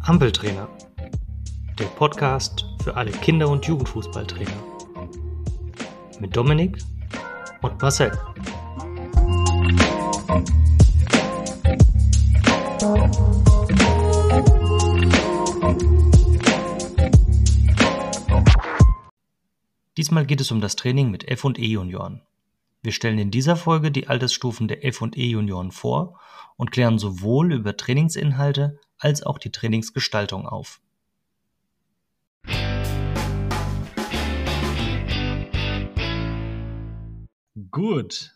Ampeltrainer, der Podcast für alle Kinder- und Jugendfußballtrainer. Mit Dominik und Marcel. Diesmal geht es um das Training mit F- und E-Junioren. Wir stellen in dieser Folge die Altersstufen der F- und E-Junioren vor und klären sowohl über Trainingsinhalte als auch die Trainingsgestaltung auf. Gut,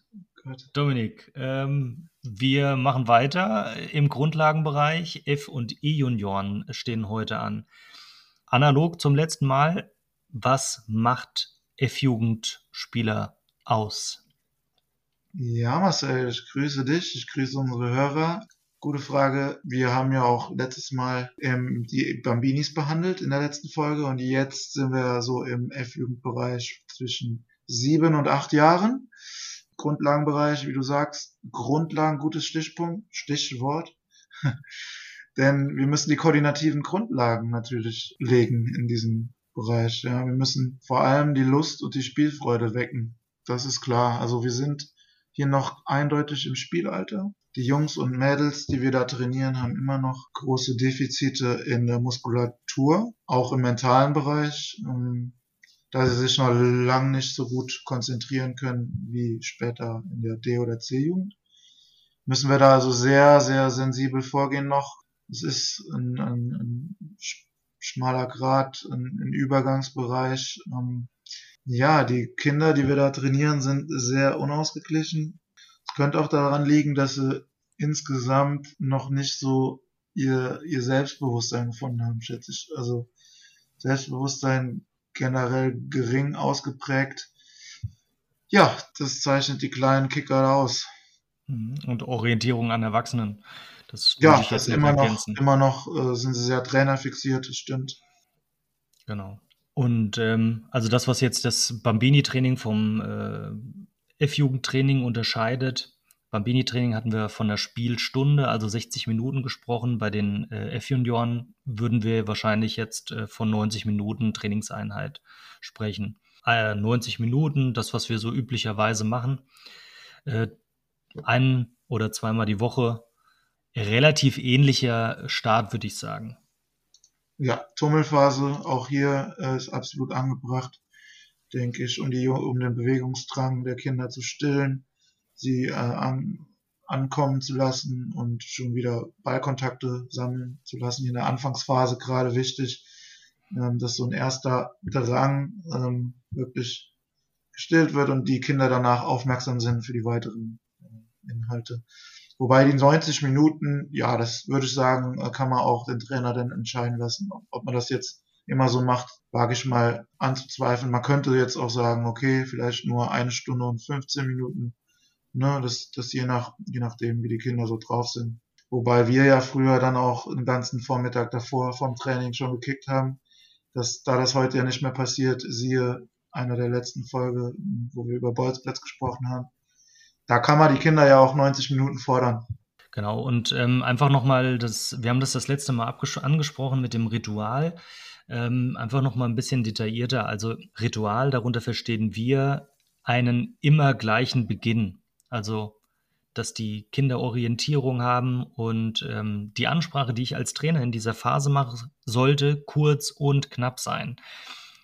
Dominik, ähm, wir machen weiter im Grundlagenbereich. F- und E-Junioren stehen heute an. Analog zum letzten Mal, was macht F-Jugendspieler aus? Ja, Marcel, ich grüße dich, ich grüße unsere Hörer. Gute Frage. Wir haben ja auch letztes Mal ähm, die Bambinis behandelt in der letzten Folge und jetzt sind wir so im F-Jugendbereich zwischen sieben und acht Jahren. Grundlagenbereich, wie du sagst, Grundlagen, gutes Stichpunkt, Stichwort. Denn wir müssen die koordinativen Grundlagen natürlich legen in diesem Bereich. Ja, wir müssen vor allem die Lust und die Spielfreude wecken. Das ist klar. Also wir sind hier noch eindeutig im Spielalter. Die Jungs und Mädels, die wir da trainieren, haben immer noch große Defizite in der Muskulatur, auch im mentalen Bereich, ähm, da sie sich noch lang nicht so gut konzentrieren können wie später in der D- oder C-Jugend. Müssen wir da also sehr, sehr sensibel vorgehen noch. Es ist ein, ein, ein schmaler Grad, ein, ein Übergangsbereich. Ähm, ja, die Kinder, die wir da trainieren, sind sehr unausgeglichen. Es könnte auch daran liegen, dass sie insgesamt noch nicht so ihr, ihr Selbstbewusstsein gefunden haben, schätze ich. Also Selbstbewusstsein generell gering ausgeprägt. Ja, das zeichnet die kleinen Kicker aus. Mhm. Und Orientierung an Erwachsenen. Das ja, ich jetzt immer noch, immer noch äh, sind sie sehr trainerfixiert, das stimmt. Genau. Und ähm, also das, was jetzt das Bambini-Training vom äh, F-Jugendtraining unterscheidet, Bambini-Training hatten wir von der Spielstunde, also 60 Minuten gesprochen. Bei den äh, F-Junioren würden wir wahrscheinlich jetzt äh, von 90 Minuten Trainingseinheit sprechen. Äh, 90 Minuten, das, was wir so üblicherweise machen. Äh, ein oder zweimal die Woche. Relativ ähnlicher Start, würde ich sagen. Ja, Tummelphase auch hier äh, ist absolut angebracht, denke ich, um, die, um den Bewegungsdrang der Kinder zu stillen, sie äh, an, ankommen zu lassen und schon wieder Ballkontakte sammeln zu lassen. Hier in der Anfangsphase gerade wichtig, ähm, dass so ein erster Drang ähm, wirklich gestillt wird und die Kinder danach aufmerksam sind für die weiteren äh, Inhalte. Wobei die 90 Minuten, ja, das würde ich sagen, äh, kann man auch den Trainer dann entscheiden lassen. Ob man das jetzt immer so macht, wage ich mal anzuzweifeln. Man könnte jetzt auch sagen, okay, vielleicht nur eine Stunde und 15 Minuten. Ne, das, das je nach, je nachdem, wie die Kinder so drauf sind. Wobei wir ja früher dann auch den ganzen Vormittag davor vom Training schon gekickt haben. Das, da das heute ja nicht mehr passiert, siehe einer der letzten Folge, wo wir über Bolzplatz gesprochen haben, da kann man die Kinder ja auch 90 Minuten fordern. Genau, und ähm, einfach nochmal, wir haben das das letzte Mal angesprochen mit dem Ritual. Ähm, einfach nochmal ein bisschen detaillierter. Also Ritual, darunter verstehen wir einen immer gleichen Beginn. Also, dass die Kinder Orientierung haben und ähm, die Ansprache, die ich als Trainer in dieser Phase mache, sollte kurz und knapp sein.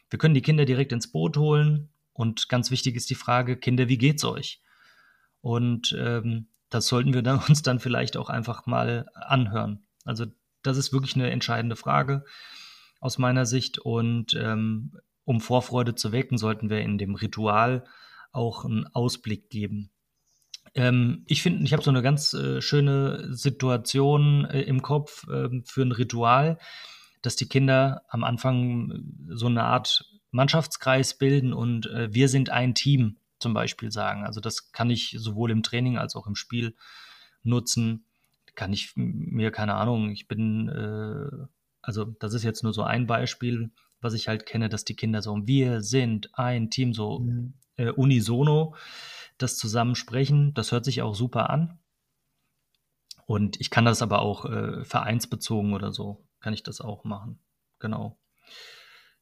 Wir können die Kinder direkt ins Boot holen und ganz wichtig ist die Frage, Kinder, wie geht's euch? Und ähm, das sollten wir dann, uns dann vielleicht auch einfach mal anhören. Also das ist wirklich eine entscheidende Frage aus meiner Sicht. Und ähm, um Vorfreude zu wecken, sollten wir in dem Ritual auch einen Ausblick geben. Ähm, ich finde, ich habe so eine ganz äh, schöne Situation äh, im Kopf äh, für ein Ritual, dass die Kinder am Anfang so eine Art Mannschaftskreis bilden und äh, wir sind ein Team zum Beispiel sagen. Also das kann ich sowohl im Training als auch im Spiel nutzen. Kann ich mir, keine Ahnung, ich bin, äh, also das ist jetzt nur so ein Beispiel, was ich halt kenne, dass die Kinder so, wir sind ein Team, so mhm. äh, unisono, das zusammen sprechen. Das hört sich auch super an. Und ich kann das aber auch äh, vereinsbezogen oder so, kann ich das auch machen. Genau.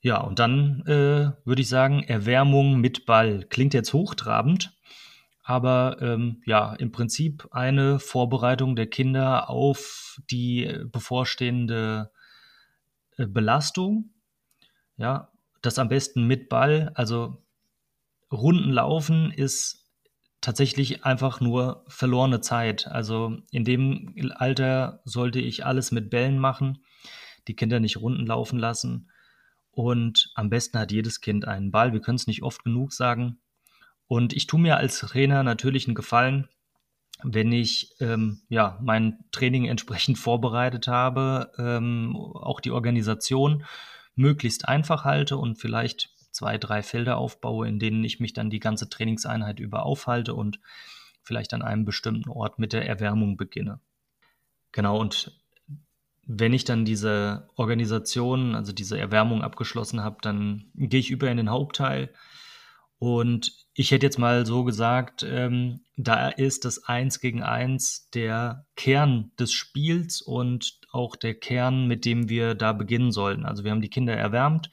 Ja, und dann äh, würde ich sagen, Erwärmung mit Ball. Klingt jetzt hochtrabend, aber ähm, ja, im Prinzip eine Vorbereitung der Kinder auf die bevorstehende äh, Belastung. Ja, das am besten mit Ball. Also Runden laufen ist tatsächlich einfach nur verlorene Zeit. Also in dem Alter sollte ich alles mit Bällen machen, die Kinder nicht Runden laufen lassen. Und am besten hat jedes Kind einen Ball. Wir können es nicht oft genug sagen. Und ich tue mir als Trainer natürlich einen Gefallen, wenn ich ähm, ja mein Training entsprechend vorbereitet habe, ähm, auch die Organisation möglichst einfach halte und vielleicht zwei, drei Felder aufbaue, in denen ich mich dann die ganze Trainingseinheit über aufhalte und vielleicht an einem bestimmten Ort mit der Erwärmung beginne. Genau, und wenn ich dann diese Organisation, also diese Erwärmung abgeschlossen habe, dann gehe ich über in den Hauptteil. Und ich hätte jetzt mal so gesagt, ähm, da ist das Eins gegen Eins der Kern des Spiels und auch der Kern, mit dem wir da beginnen sollten. Also wir haben die Kinder erwärmt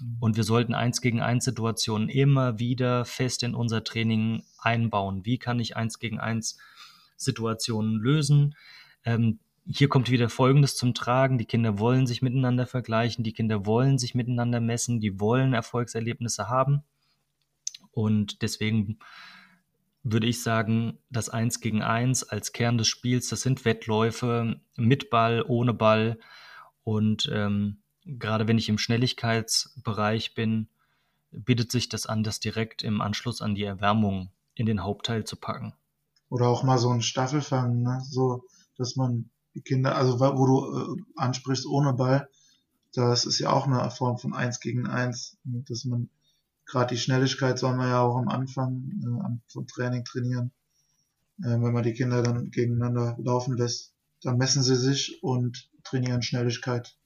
mhm. und wir sollten eins gegen eins Situationen immer wieder fest in unser Training einbauen. Wie kann ich eins gegen eins Situationen lösen? Ähm, hier kommt wieder Folgendes zum Tragen. Die Kinder wollen sich miteinander vergleichen, die Kinder wollen sich miteinander messen, die wollen Erfolgserlebnisse haben. Und deswegen würde ich sagen, das Eins gegen Eins als Kern des Spiels, das sind Wettläufe mit Ball, ohne Ball. Und ähm, gerade wenn ich im Schnelligkeitsbereich bin, bietet sich das an, das direkt im Anschluss an die Erwärmung in den Hauptteil zu packen. Oder auch mal so ein Staffelfangen, ne? so dass man die Kinder, also wo du äh, ansprichst ohne Ball, das ist ja auch eine Form von Eins gegen Eins, dass man gerade die Schnelligkeit soll man ja auch am Anfang äh, vom Training trainieren. Äh, wenn man die Kinder dann gegeneinander laufen lässt, dann messen sie sich und trainieren Schnelligkeit.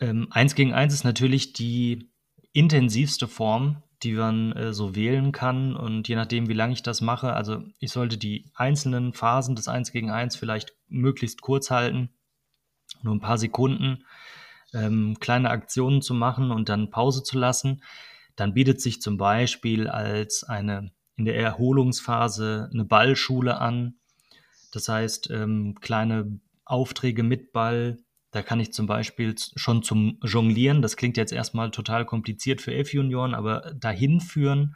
Ähm, eins gegen eins ist natürlich die intensivste Form, die man äh, so wählen kann. Und je nachdem, wie lange ich das mache, also ich sollte die einzelnen Phasen des Eins gegen eins vielleicht möglichst kurz halten, nur ein paar Sekunden, ähm, kleine Aktionen zu machen und dann Pause zu lassen dann bietet sich zum Beispiel als eine in der Erholungsphase eine Ballschule an. Das heißt, ähm, kleine Aufträge mit Ball. Da kann ich zum Beispiel schon zum Jonglieren, das klingt jetzt erstmal total kompliziert für F-Junioren, aber dahin führen,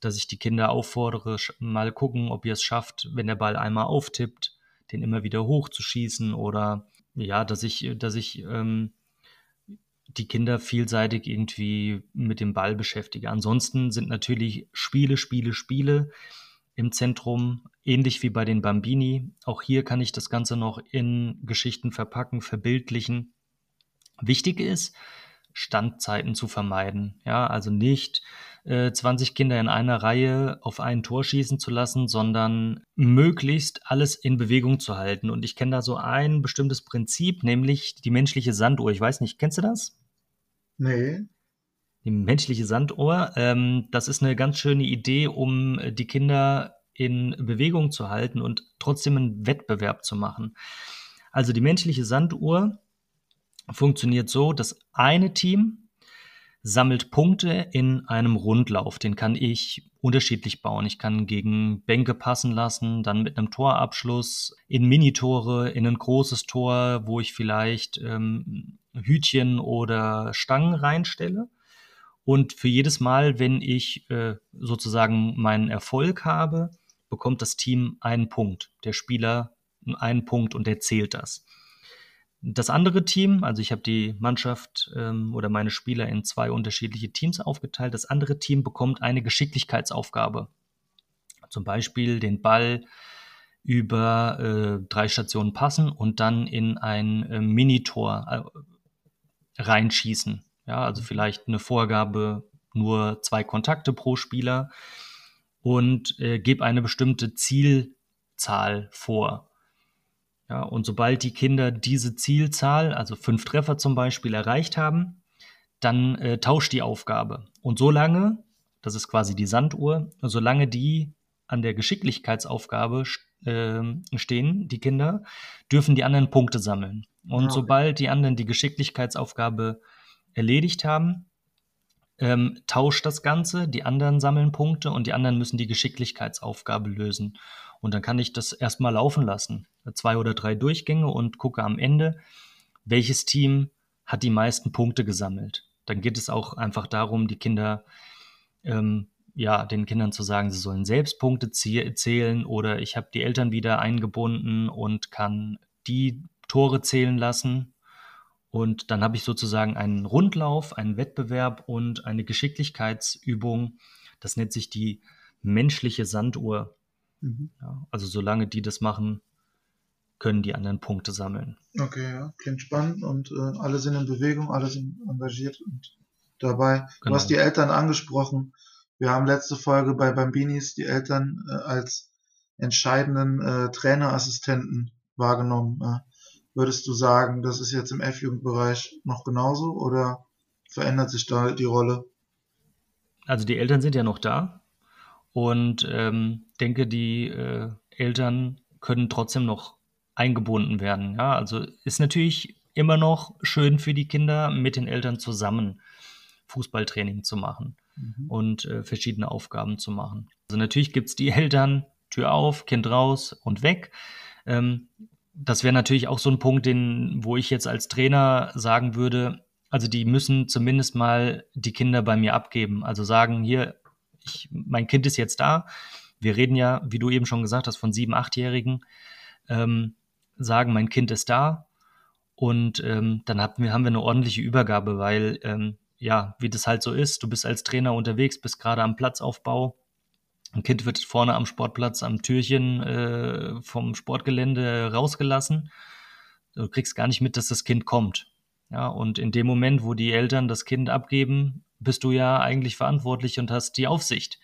dass ich die Kinder auffordere, mal gucken, ob ihr es schafft, wenn der Ball einmal auftippt, den immer wieder hochzuschießen oder ja, dass ich, dass ich ähm, die Kinder vielseitig irgendwie mit dem Ball beschäftige. Ansonsten sind natürlich Spiele, Spiele, Spiele im Zentrum, ähnlich wie bei den Bambini. Auch hier kann ich das Ganze noch in Geschichten verpacken, verbildlichen. Wichtig ist, Standzeiten zu vermeiden. Ja, also nicht äh, 20 Kinder in einer Reihe auf ein Tor schießen zu lassen, sondern möglichst alles in Bewegung zu halten. Und ich kenne da so ein bestimmtes Prinzip, nämlich die menschliche Sanduhr. Ich weiß nicht, kennst du das? Nee. Die menschliche Sanduhr. Ähm, das ist eine ganz schöne Idee, um die Kinder in Bewegung zu halten und trotzdem einen Wettbewerb zu machen. Also die menschliche Sanduhr funktioniert so, dass eine Team sammelt Punkte in einem Rundlauf. Den kann ich unterschiedlich bauen. Ich kann gegen Bänke passen lassen, dann mit einem Torabschluss, in Minitore, in ein großes Tor, wo ich vielleicht ähm, Hütchen oder Stangen reinstelle. Und für jedes Mal, wenn ich äh, sozusagen meinen Erfolg habe, bekommt das Team einen Punkt. Der Spieler einen Punkt und der zählt das. Das andere Team, also ich habe die Mannschaft ähm, oder meine Spieler in zwei unterschiedliche Teams aufgeteilt. Das andere Team bekommt eine Geschicklichkeitsaufgabe. Zum Beispiel den Ball über äh, drei Stationen passen und dann in ein äh, Minitor äh, reinschießen. Ja, also vielleicht eine Vorgabe, nur zwei Kontakte pro Spieler und äh, gebe eine bestimmte Zielzahl vor. Ja, und sobald die Kinder diese Zielzahl, also fünf Treffer zum Beispiel, erreicht haben, dann äh, tauscht die Aufgabe. Und solange, das ist quasi die Sanduhr, solange die an der Geschicklichkeitsaufgabe äh, stehen, die Kinder, dürfen die anderen Punkte sammeln. Und okay. sobald die anderen die Geschicklichkeitsaufgabe erledigt haben, ähm, tauscht das Ganze, die anderen sammeln Punkte und die anderen müssen die Geschicklichkeitsaufgabe lösen. Und dann kann ich das erstmal laufen lassen, zwei oder drei Durchgänge und gucke am Ende, welches Team hat die meisten Punkte gesammelt. Dann geht es auch einfach darum, die Kinder, ähm, ja, den Kindern zu sagen, sie sollen selbst Punkte zählen oder ich habe die Eltern wieder eingebunden und kann die Tore zählen lassen und dann habe ich sozusagen einen Rundlauf, einen Wettbewerb und eine Geschicklichkeitsübung. Das nennt sich die menschliche Sanduhr. Mhm. Ja, also solange die das machen, können die anderen Punkte sammeln. Okay, ja, klingt spannend und äh, alle sind in Bewegung, alle sind engagiert und dabei. Genau. Du hast die Eltern angesprochen. Wir haben letzte Folge bei Bambinis die Eltern äh, als entscheidenden äh, Trainerassistenten wahrgenommen. Würdest du sagen, das ist jetzt im F-Jugendbereich noch genauso oder verändert sich da die Rolle? Also die Eltern sind ja noch da und ähm, denke, die äh, Eltern können trotzdem noch eingebunden werden. Ja, also ist natürlich immer noch schön für die Kinder, mit den Eltern zusammen Fußballtraining zu machen mhm. und äh, verschiedene Aufgaben zu machen. Also natürlich gibt es die Eltern, Tür auf, Kind raus und weg. Ähm, das wäre natürlich auch so ein Punkt, den, wo ich jetzt als Trainer sagen würde, also die müssen zumindest mal die Kinder bei mir abgeben. Also sagen, hier, ich, mein Kind ist jetzt da. Wir reden ja, wie du eben schon gesagt hast, von sieben, achtjährigen. Ähm, sagen, mein Kind ist da. Und ähm, dann haben wir, haben wir eine ordentliche Übergabe, weil, ähm, ja, wie das halt so ist, du bist als Trainer unterwegs, bist gerade am Platzaufbau ein Kind wird vorne am Sportplatz am Türchen äh, vom Sportgelände rausgelassen. Du kriegst gar nicht mit, dass das Kind kommt. Ja, und in dem Moment, wo die Eltern das Kind abgeben, bist du ja eigentlich verantwortlich und hast die Aufsicht.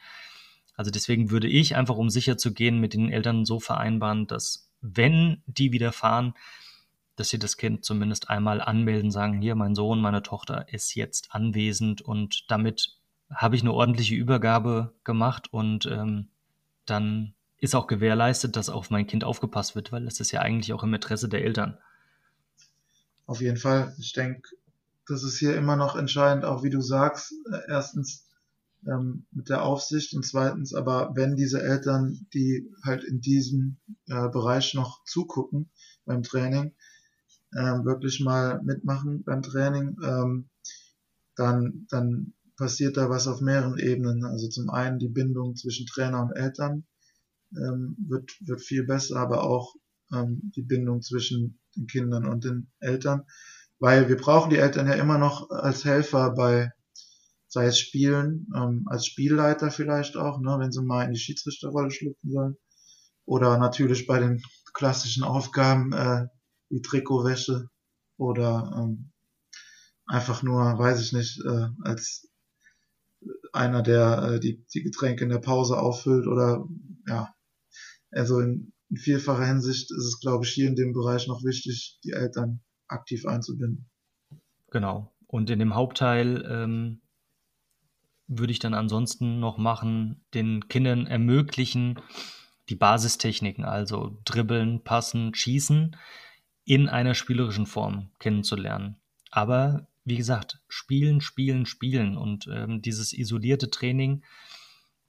Also deswegen würde ich einfach, um sicher zu gehen, mit den Eltern so vereinbaren, dass wenn die wieder fahren, dass sie das Kind zumindest einmal anmelden, sagen, hier, mein Sohn, meine Tochter ist jetzt anwesend und damit habe ich eine ordentliche Übergabe gemacht und ähm, dann ist auch gewährleistet, dass auf mein Kind aufgepasst wird, weil es ist ja eigentlich auch im Interesse der Eltern. Auf jeden Fall. Ich denke, das ist hier immer noch entscheidend, auch wie du sagst, äh, erstens ähm, mit der Aufsicht und zweitens aber, wenn diese Eltern, die halt in diesem äh, Bereich noch zugucken beim Training, äh, wirklich mal mitmachen beim Training, ähm, dann, dann passiert da was auf mehreren Ebenen. Also zum einen die Bindung zwischen Trainer und Eltern ähm, wird, wird viel besser, aber auch ähm, die Bindung zwischen den Kindern und den Eltern, weil wir brauchen die Eltern ja immer noch als Helfer bei, sei es Spielen, ähm, als Spielleiter vielleicht auch, ne, wenn sie mal in die Schiedsrichterrolle schlüpfen sollen, oder natürlich bei den klassischen Aufgaben äh, wie Trikotwäsche oder ähm, einfach nur, weiß ich nicht, äh, als einer, der äh, die, die Getränke in der Pause auffüllt oder ja, also in, in vielfacher Hinsicht ist es, glaube ich, hier in dem Bereich noch wichtig, die Eltern aktiv einzubinden. Genau. Und in dem Hauptteil ähm, würde ich dann ansonsten noch machen, den Kindern ermöglichen, die Basistechniken, also dribbeln, passen, schießen, in einer spielerischen Form kennenzulernen. Aber wie gesagt, spielen, spielen, spielen und ähm, dieses isolierte Training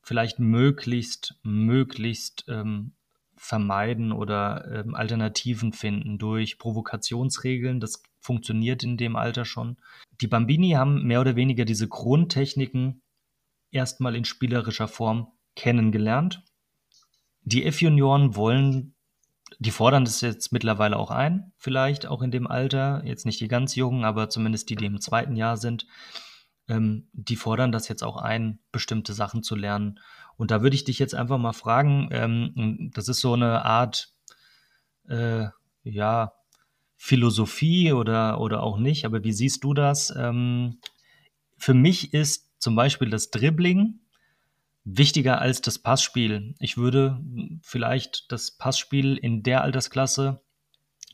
vielleicht möglichst, möglichst ähm, vermeiden oder ähm, Alternativen finden durch Provokationsregeln. Das funktioniert in dem Alter schon. Die Bambini haben mehr oder weniger diese Grundtechniken erstmal in spielerischer Form kennengelernt. Die F-Junioren wollen die fordern das jetzt mittlerweile auch ein, vielleicht auch in dem Alter, jetzt nicht die ganz Jungen, aber zumindest die, die im zweiten Jahr sind, ähm, die fordern das jetzt auch ein, bestimmte Sachen zu lernen. Und da würde ich dich jetzt einfach mal fragen, ähm, das ist so eine Art, äh, ja, Philosophie oder, oder auch nicht, aber wie siehst du das? Ähm, für mich ist zum Beispiel das Dribbling wichtiger als das Passspiel. Ich würde vielleicht das Passspiel in der Altersklasse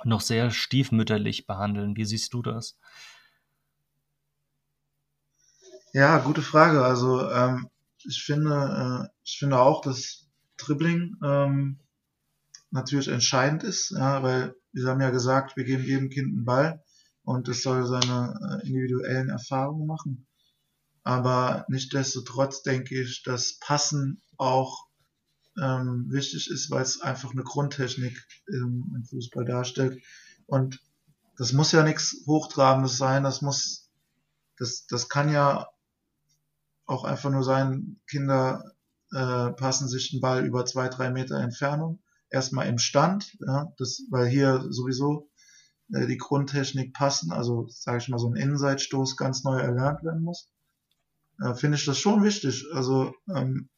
noch sehr stiefmütterlich behandeln. Wie siehst du das? Ja, gute Frage. Also ähm, ich finde, äh, ich finde auch, dass Dribbling ähm, natürlich entscheidend ist, ja, weil wir haben ja gesagt, wir geben jedem Kind einen Ball und es soll seine äh, individuellen Erfahrungen machen. Aber nichtdestotrotz denke ich, dass Passen auch ähm, wichtig ist, weil es einfach eine Grundtechnik im, im Fußball darstellt. Und das muss ja nichts Hochtrabendes sein, das muss, das, das kann ja auch einfach nur sein, Kinder äh, passen sich den Ball über zwei, drei Meter Entfernung, erstmal im Stand, ja, das, weil hier sowieso äh, die Grundtechnik passen, also sage ich mal so ein Innenseitstoß ganz neu erlernt werden muss, äh, finde ich das schon wichtig. Also ähm,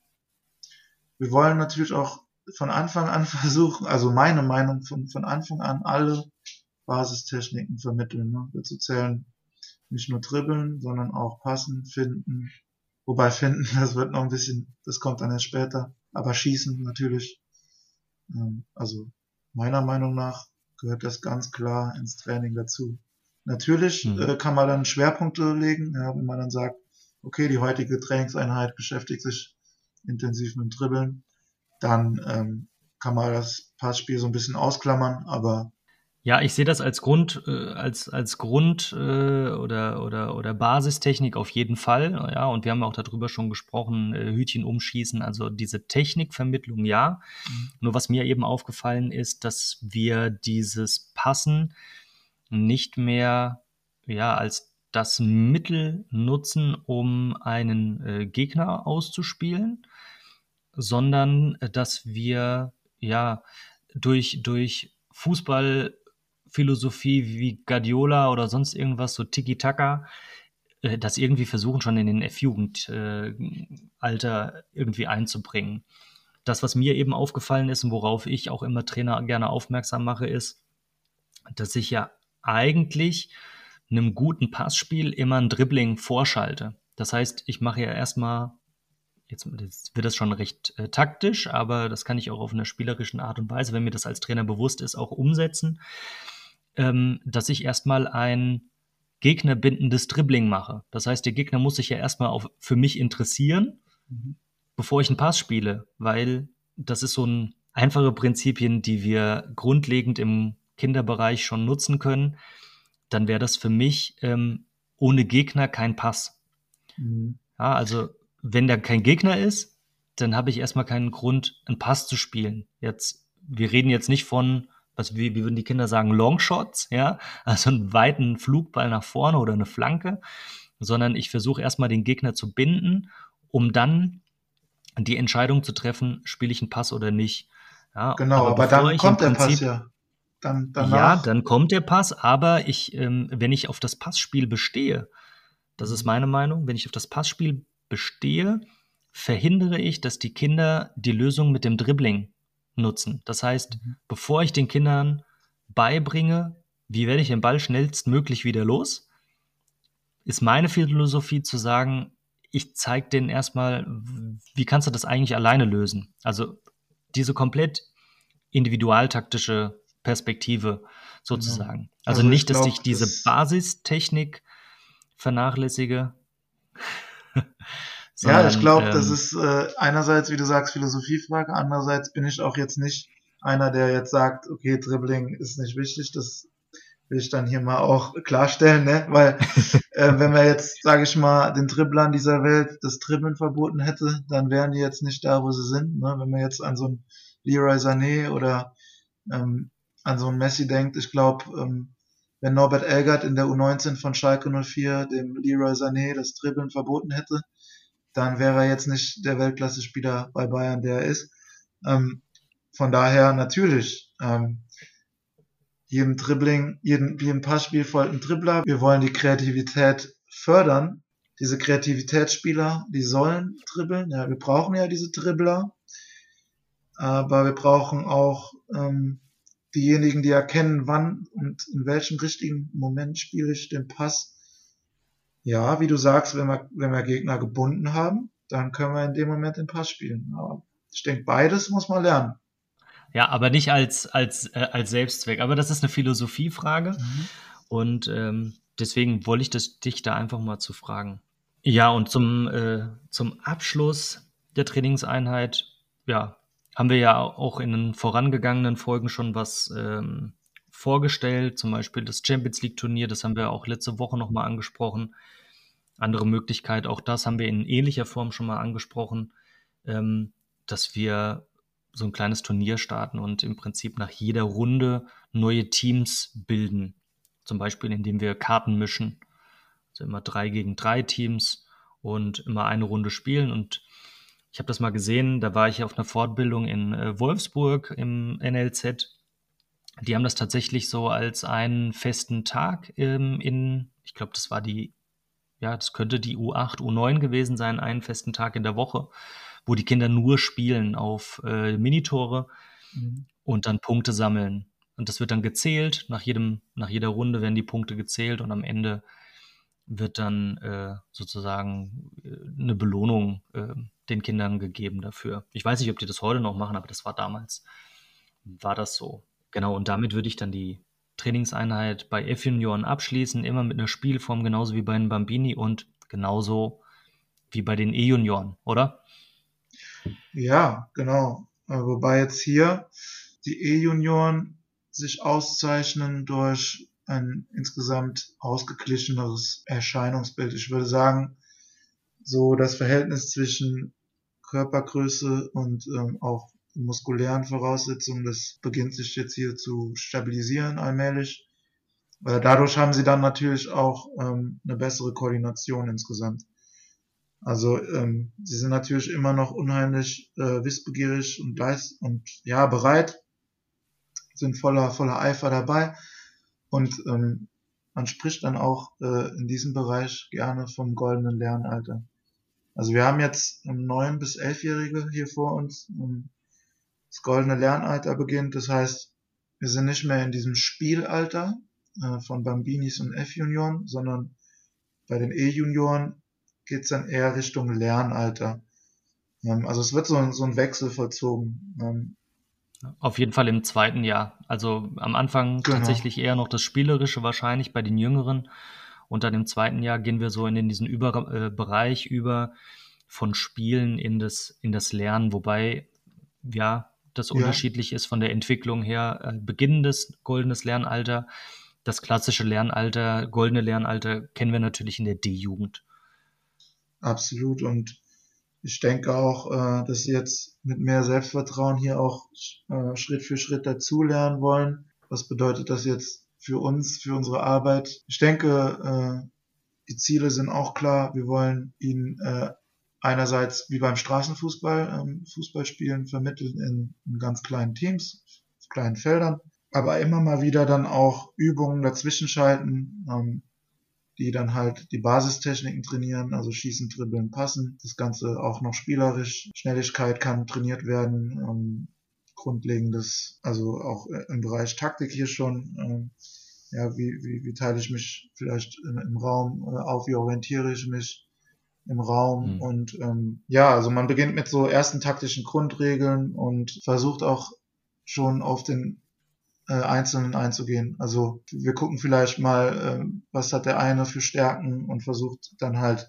wir wollen natürlich auch von Anfang an versuchen, also meine Meinung von, von Anfang an alle Basistechniken vermitteln. Ne? Dazu zählen nicht nur dribbeln, sondern auch passen, finden. Wobei finden, das wird noch ein bisschen, das kommt dann erst später. Aber schießen natürlich. Ähm, also meiner Meinung nach gehört das ganz klar ins Training dazu. Natürlich mhm. äh, kann man dann Schwerpunkte legen, ja, wenn man dann sagt, okay, die heutige Trainingseinheit beschäftigt sich intensiv mit dem Dribbeln, dann ähm, kann man das Passspiel so ein bisschen ausklammern, aber ja, ich sehe das als Grund, äh, als, als Grund äh, oder, oder, oder Basistechnik auf jeden Fall. Ja, und wir haben auch darüber schon gesprochen, äh, Hütchen umschießen, also diese Technikvermittlung, ja. Mhm. Nur was mir eben aufgefallen ist, dass wir dieses Passen nicht mehr ja, als das Mittel nutzen, um einen äh, Gegner auszuspielen, sondern äh, dass wir ja durch, durch Fußball Philosophie wie Guardiola oder sonst irgendwas, so Tiki-Taka, äh, das irgendwie versuchen schon in den F-Jugendalter äh, irgendwie einzubringen. Das, was mir eben aufgefallen ist und worauf ich auch immer Trainer gerne aufmerksam mache, ist, dass ich ja eigentlich einem guten Passspiel immer ein Dribbling vorschalte. Das heißt, ich mache ja erstmal, jetzt, jetzt wird das schon recht äh, taktisch, aber das kann ich auch auf einer spielerischen Art und Weise, wenn mir das als Trainer bewusst ist, auch umsetzen ähm, dass ich erstmal ein gegnerbindendes Dribbling mache. Das heißt, der Gegner muss sich ja erstmal auf, für mich interessieren, mhm. bevor ich einen Pass spiele, weil das ist so ein einfache Prinzipien, die wir grundlegend im Kinderbereich schon nutzen können. Dann wäre das für mich ähm, ohne Gegner kein Pass. Mhm. Ja, also wenn da kein Gegner ist, dann habe ich erstmal keinen Grund, einen Pass zu spielen. Jetzt, wir reden jetzt nicht von was wie, wie würden die Kinder sagen, Longshots, ja, also einen weiten Flugball nach vorne oder eine Flanke, sondern ich versuche erstmal den Gegner zu binden, um dann die Entscheidung zu treffen, spiele ich einen Pass oder nicht. Ja, genau, aber, aber dann kommt der Pass ja. Dann, ja, dann kommt der Pass, aber ich, ähm, wenn ich auf das Passspiel bestehe, das ist meine Meinung, wenn ich auf das Passspiel bestehe, verhindere ich, dass die Kinder die Lösung mit dem Dribbling nutzen. Das heißt, mhm. bevor ich den Kindern beibringe, wie werde ich den Ball schnellstmöglich wieder los, ist meine Philosophie zu sagen, ich zeige denen erstmal, wie kannst du das eigentlich alleine lösen? Also diese komplett individualtaktische Perspektive sozusagen. Genau. Also, also, nicht, dass glaub, ich diese das Basistechnik vernachlässige, Sondern, ja, ich glaube, ähm, das ist äh, einerseits, wie du sagst, Philosophiefrage, andererseits bin ich auch jetzt nicht einer, der jetzt sagt, okay, Dribbling ist nicht wichtig, das will ich dann hier mal auch klarstellen, ne? Weil äh, wenn wir jetzt, sage ich mal, den Dribblern dieser Welt das Dribbeln verboten hätte, dann wären die jetzt nicht da, wo sie sind. Ne? Wenn man jetzt an so einen Leroy Sané oder ähm, an so einen Messi denkt, ich glaube, ähm, wenn Norbert Elgert in der U19 von Schalke 04 dem Leroy Sané das Dribbeln verboten hätte, dann wäre er jetzt nicht der Weltklasse-Spieler bei Bayern, der er ist. Ähm, von daher natürlich, ähm, jedem Dribbling, jedem, jedem Passspiel folgt ein Dribbler. Wir wollen die Kreativität fördern. Diese Kreativitätsspieler, die sollen dribbeln. Ja, wir brauchen ja diese Dribbler. Aber wir brauchen auch ähm, diejenigen, die erkennen, wann und in welchem richtigen Moment spiele ich den Pass ja, wie du sagst, wenn wir, wenn wir Gegner gebunden haben, dann können wir in dem Moment den Pass spielen. Aber ich denke, beides muss man lernen. Ja, aber nicht als, als, äh, als Selbstzweck. Aber das ist eine Philosophiefrage. Mhm. Und ähm, deswegen wollte ich das, dich da einfach mal zu fragen. Ja, und zum, äh, zum Abschluss der Trainingseinheit, ja, haben wir ja auch in den vorangegangenen Folgen schon was ähm, vorgestellt, zum Beispiel das Champions League Turnier, das haben wir auch letzte Woche nochmal angesprochen. Andere Möglichkeit, auch das haben wir in ähnlicher Form schon mal angesprochen, ähm, dass wir so ein kleines Turnier starten und im Prinzip nach jeder Runde neue Teams bilden. Zum Beispiel, indem wir Karten mischen. Also immer drei gegen drei Teams und immer eine Runde spielen. Und ich habe das mal gesehen, da war ich auf einer Fortbildung in äh, Wolfsburg im NLZ. Die haben das tatsächlich so als einen festen Tag ähm, in, ich glaube, das war die, ja, das könnte die U8, U9 gewesen sein, einen festen Tag in der Woche wo die Kinder nur spielen auf äh, Minitore mhm. und dann Punkte sammeln. Und das wird dann gezählt. Nach, jedem, nach jeder Runde werden die Punkte gezählt und am Ende wird dann äh, sozusagen äh, eine Belohnung äh, den Kindern gegeben dafür. Ich weiß nicht, ob die das heute noch machen, aber das war damals, war das so. Genau, und damit würde ich dann die Trainingseinheit bei F-Junioren abschließen, immer mit einer Spielform, genauso wie bei den Bambini und genauso wie bei den E-Junioren, oder? Ja, genau. Äh, wobei jetzt hier die E-Junioren sich auszeichnen durch ein insgesamt ausgeglicheneres Erscheinungsbild. Ich würde sagen, so das Verhältnis zwischen Körpergröße und ähm, auch muskulären Voraussetzungen, das beginnt sich jetzt hier zu stabilisieren allmählich. Äh, dadurch haben sie dann natürlich auch ähm, eine bessere Koordination insgesamt. Also ähm, sie sind natürlich immer noch unheimlich äh, wissbegierig und und ja bereit, sind voller voller Eifer dabei und ähm, man spricht dann auch äh, in diesem Bereich gerne vom goldenen Lernalter. Also wir haben jetzt neun bis elfjährige hier vor uns. Das goldene Lernalter beginnt, das heißt, wir sind nicht mehr in diesem Spielalter äh, von Bambinis und F-Junioren, sondern bei den E-Junioren geht's dann eher Richtung Lernalter. Ähm, also es wird so, so ein Wechsel vollzogen. Ähm, Auf jeden Fall im zweiten Jahr. Also am Anfang genau. tatsächlich eher noch das Spielerische wahrscheinlich bei den Jüngeren. Und dann im zweiten Jahr gehen wir so in diesen über, äh, Bereich über von Spielen in das, in das Lernen, wobei ja das ja. unterschiedlich ist von der Entwicklung her. Äh, beginnendes goldenes Lernalter, das klassische Lernalter, goldene Lernalter kennen wir natürlich in der D-Jugend. Absolut. Und ich denke auch, äh, dass sie jetzt mit mehr Selbstvertrauen hier auch äh, Schritt für Schritt dazulernen wollen. Was bedeutet das jetzt für uns, für unsere Arbeit? Ich denke, äh, die Ziele sind auch klar. Wir wollen ihnen einerseits wie beim Straßenfußball, ähm, Fußballspielen vermitteln in, in ganz kleinen Teams, kleinen Feldern, aber immer mal wieder dann auch Übungen dazwischen schalten, ähm, die dann halt die Basistechniken trainieren, also schießen, dribbeln, passen. Das Ganze auch noch spielerisch. Schnelligkeit kann trainiert werden. Ähm, grundlegendes, also auch im Bereich Taktik hier schon. Ähm, ja, wie, wie, wie teile ich mich vielleicht im, im Raum äh, auf, wie orientiere ich mich im Raum mhm. und ähm, ja, also man beginnt mit so ersten taktischen Grundregeln und versucht auch schon auf den äh, Einzelnen einzugehen. Also wir gucken vielleicht mal, äh, was hat der eine für Stärken und versucht dann halt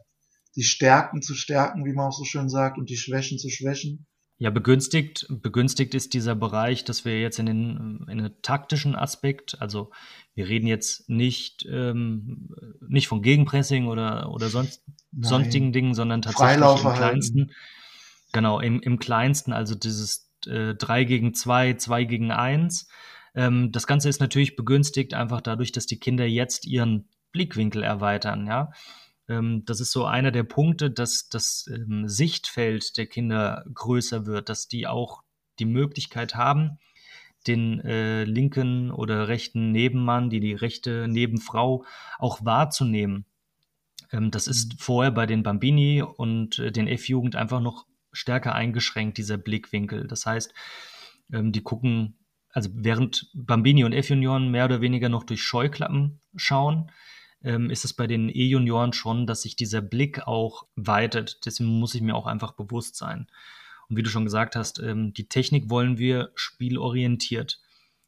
die Stärken zu stärken, wie man auch so schön sagt, und die Schwächen zu schwächen. Ja, begünstigt, begünstigt ist dieser Bereich, dass wir jetzt in den, in den taktischen Aspekt, also wir reden jetzt nicht, ähm, nicht von Gegenpressing oder, oder sonst, sonstigen Dingen, sondern tatsächlich im kleinsten. Genau, im, im kleinsten, also dieses äh, 3 gegen 2, 2 gegen 1 ähm, das Ganze ist natürlich begünstigt einfach dadurch, dass die Kinder jetzt ihren Blickwinkel erweitern, ja. Ähm, das ist so einer der Punkte, dass das ähm, Sichtfeld der Kinder größer wird, dass die auch die Möglichkeit haben, den äh, linken oder rechten Nebenmann, die die rechte Nebenfrau auch wahrzunehmen. Ähm, das ist mhm. vorher bei den Bambini und äh, den F-Jugend einfach noch stärker eingeschränkt, dieser Blickwinkel. Das heißt, ähm, die gucken also während Bambini und F-Junioren mehr oder weniger noch durch Scheuklappen schauen, ähm, ist es bei den E-Junioren schon, dass sich dieser Blick auch weitet. Deswegen muss ich mir auch einfach bewusst sein. Und wie du schon gesagt hast, ähm, die Technik wollen wir spielorientiert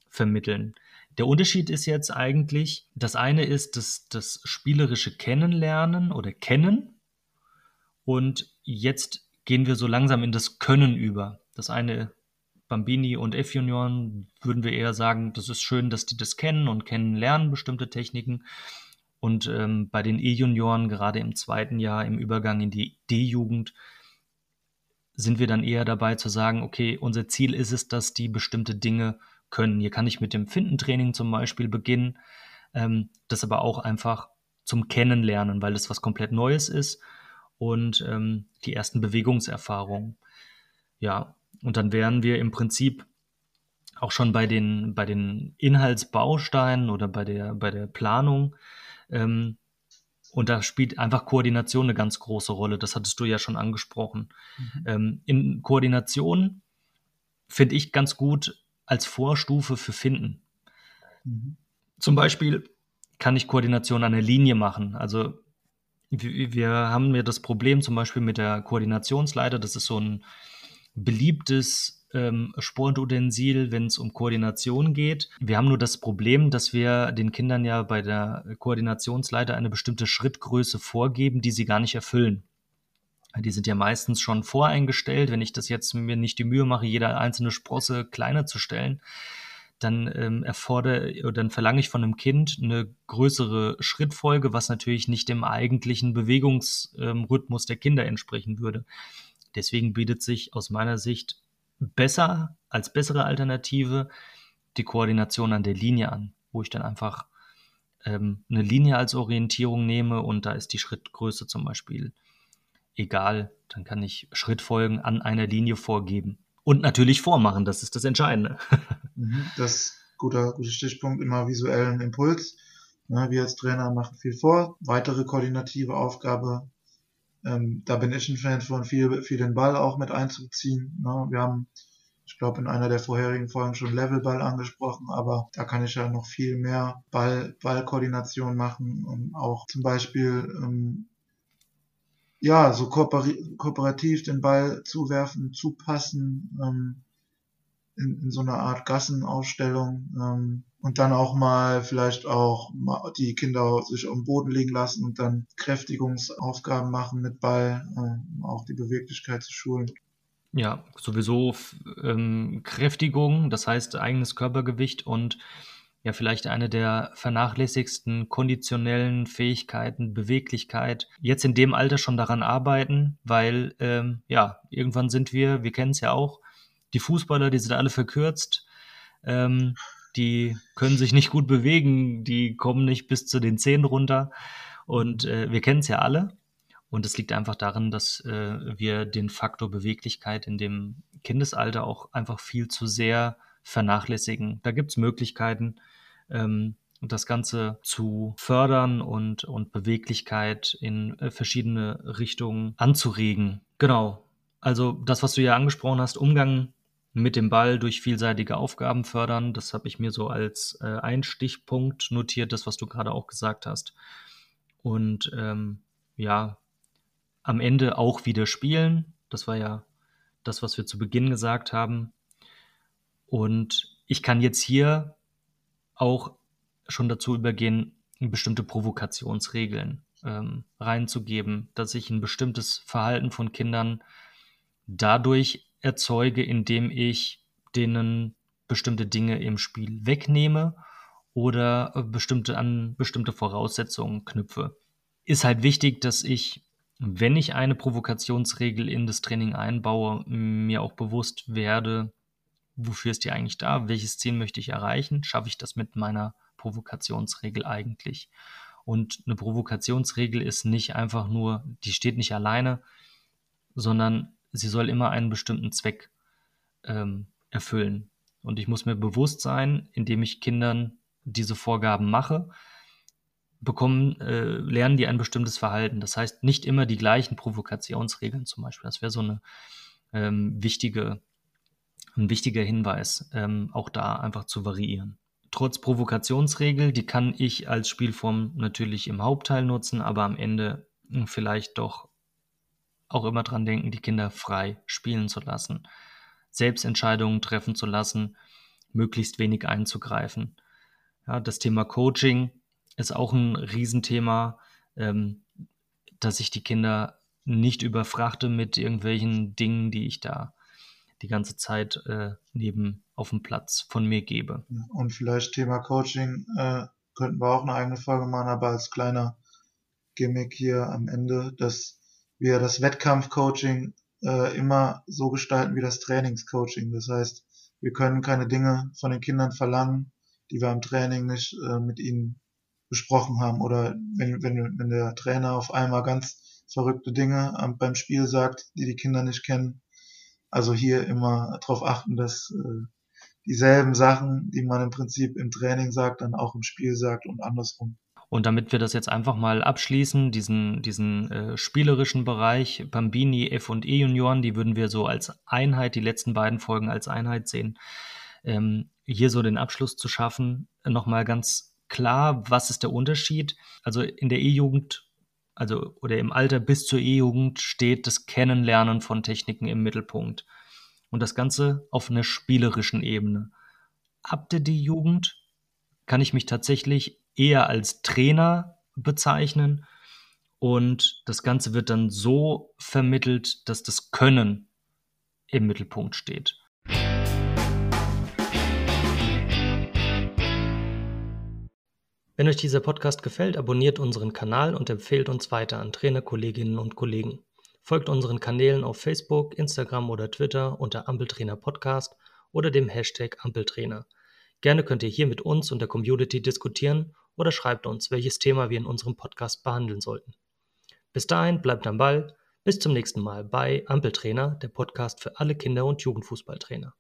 vermitteln. Der Unterschied ist jetzt eigentlich, das eine ist das, das spielerische Kennenlernen oder Kennen und jetzt gehen wir so langsam in das Können über. Das eine Bambini und F-Junioren würden wir eher sagen, das ist schön, dass die das kennen und kennenlernen, bestimmte Techniken. Und ähm, bei den E-Junioren, gerade im zweiten Jahr, im Übergang in die D-Jugend, sind wir dann eher dabei zu sagen, okay, unser Ziel ist es, dass die bestimmte Dinge können. Hier kann ich mit dem Findentraining zum Beispiel beginnen, ähm, das aber auch einfach zum Kennenlernen, weil es was komplett Neues ist und ähm, die ersten Bewegungserfahrungen. Ja, und dann wären wir im Prinzip auch schon bei den, bei den Inhaltsbausteinen oder bei der, bei der Planung. Ähm, und da spielt einfach Koordination eine ganz große Rolle. Das hattest du ja schon angesprochen. Mhm. Ähm, in Koordination finde ich ganz gut als Vorstufe für Finden. Mhm. Zum Beispiel kann ich Koordination an der Linie machen. Also wir haben mir das Problem zum Beispiel mit der Koordinationsleiter. Das ist so ein beliebtes ähm, Sportutensil, wenn es um Koordination geht. Wir haben nur das Problem, dass wir den Kindern ja bei der Koordinationsleiter eine bestimmte Schrittgröße vorgeben, die sie gar nicht erfüllen. Die sind ja meistens schon voreingestellt. Wenn ich das jetzt mir nicht die Mühe mache, jede einzelne Sprosse kleiner zu stellen, dann ähm, erfordere dann verlange ich von einem Kind eine größere Schrittfolge, was natürlich nicht dem eigentlichen Bewegungsrhythmus ähm, der Kinder entsprechen würde. Deswegen bietet sich aus meiner Sicht besser als bessere Alternative die Koordination an der Linie an, wo ich dann einfach ähm, eine Linie als Orientierung nehme und da ist die Schrittgröße zum Beispiel egal. Dann kann ich Schrittfolgen an einer Linie vorgeben und natürlich vormachen. Das ist das Entscheidende. Mhm, das ist guter, guter Stichpunkt, immer visuellen Impuls. Ja, wir als Trainer machen viel vor. Weitere koordinative Aufgabe ähm, da bin ich ein Fan von, viel, viel den Ball auch mit einzuziehen. Ne? Wir haben, ich glaube, in einer der vorherigen Folgen schon Levelball angesprochen, aber da kann ich ja noch viel mehr Ball, Ballkoordination machen und auch zum Beispiel ähm, ja, so kooperativ den Ball zuwerfen, zupassen, ähm, in, in so einer Art Gassenausstellung ähm, und dann auch mal vielleicht auch mal die Kinder sich am Boden liegen lassen und dann Kräftigungsaufgaben machen mit Ball, ähm, auch die Beweglichkeit zu schulen. Ja, sowieso ähm, Kräftigung, das heißt eigenes Körpergewicht und ja vielleicht eine der vernachlässigsten konditionellen Fähigkeiten, Beweglichkeit. Jetzt in dem Alter schon daran arbeiten, weil ähm, ja, irgendwann sind wir, wir kennen es ja auch, die Fußballer, die sind alle verkürzt. Ähm, die können sich nicht gut bewegen, die kommen nicht bis zu den Zehen runter. Und äh, wir kennen es ja alle. Und es liegt einfach daran, dass äh, wir den Faktor Beweglichkeit in dem Kindesalter auch einfach viel zu sehr vernachlässigen. Da gibt es Möglichkeiten, ähm, das Ganze zu fördern und, und Beweglichkeit in äh, verschiedene Richtungen anzuregen. Genau. Also das, was du ja angesprochen hast, Umgang mit dem Ball durch vielseitige Aufgaben fördern. Das habe ich mir so als äh, Einstichpunkt notiert, das, was du gerade auch gesagt hast. Und ähm, ja, am Ende auch wieder spielen. Das war ja das, was wir zu Beginn gesagt haben. Und ich kann jetzt hier auch schon dazu übergehen, bestimmte Provokationsregeln ähm, reinzugeben, dass ich ein bestimmtes Verhalten von Kindern dadurch erzeuge, indem ich denen bestimmte Dinge im Spiel wegnehme oder äh, bestimmte an bestimmte Voraussetzungen knüpfe. Ist halt wichtig, dass ich, wenn ich eine Provokationsregel in das Training einbaue, mir auch bewusst werde, wofür ist die eigentlich da, welches Ziel möchte ich erreichen, schaffe ich das mit meiner Provokationsregel eigentlich. Und eine Provokationsregel ist nicht einfach nur, die steht nicht alleine, sondern sie soll immer einen bestimmten Zweck ähm, erfüllen. Und ich muss mir bewusst sein, indem ich Kindern diese Vorgaben mache, bekommen, äh, lernen die ein bestimmtes Verhalten. Das heißt, nicht immer die gleichen Provokationsregeln zum Beispiel. Das wäre so eine ähm, wichtige, ein wichtiger Hinweis, ähm, auch da einfach zu variieren. Trotz Provokationsregel, die kann ich als Spielform natürlich im Hauptteil nutzen, aber am Ende hm, vielleicht doch auch immer dran denken, die Kinder frei spielen zu lassen, Selbstentscheidungen treffen zu lassen, möglichst wenig einzugreifen. Ja, das Thema Coaching ist auch ein Riesenthema, ähm, dass ich die Kinder nicht überfrachte mit irgendwelchen Dingen, die ich da die ganze Zeit äh, neben auf dem Platz von mir gebe. Und vielleicht Thema Coaching äh, könnten wir auch eine eigene Folge machen, aber als kleiner Gimmick hier am Ende, dass wir das Wettkampfcoaching äh, immer so gestalten wie das Trainingscoaching. Das heißt, wir können keine Dinge von den Kindern verlangen, die wir im Training nicht äh, mit ihnen besprochen haben. Oder wenn, wenn, wenn der Trainer auf einmal ganz verrückte Dinge beim Spiel sagt, die die Kinder nicht kennen. Also hier immer darauf achten, dass äh, dieselben Sachen, die man im Prinzip im Training sagt, dann auch im Spiel sagt und andersrum. Und damit wir das jetzt einfach mal abschließen, diesen, diesen äh, spielerischen Bereich, Bambini, F und E Junioren, die würden wir so als Einheit, die letzten beiden Folgen als Einheit sehen. Ähm, hier so den Abschluss zu schaffen, nochmal ganz klar, was ist der Unterschied? Also in der E-Jugend, also oder im Alter bis zur E-Jugend steht das Kennenlernen von Techniken im Mittelpunkt. Und das Ganze auf einer spielerischen Ebene. Ab der D-Jugend kann ich mich tatsächlich eher als Trainer bezeichnen. Und das Ganze wird dann so vermittelt, dass das Können im Mittelpunkt steht. Wenn euch dieser Podcast gefällt, abonniert unseren Kanal und empfehlt uns weiter an Trainerkolleginnen und Kollegen. Folgt unseren Kanälen auf Facebook, Instagram oder Twitter unter Ampeltrainer Podcast oder dem Hashtag Ampeltrainer. Gerne könnt ihr hier mit uns und der Community diskutieren oder schreibt uns, welches Thema wir in unserem Podcast behandeln sollten. Bis dahin bleibt am Ball. Bis zum nächsten Mal bei Ampeltrainer, der Podcast für alle Kinder- und Jugendfußballtrainer.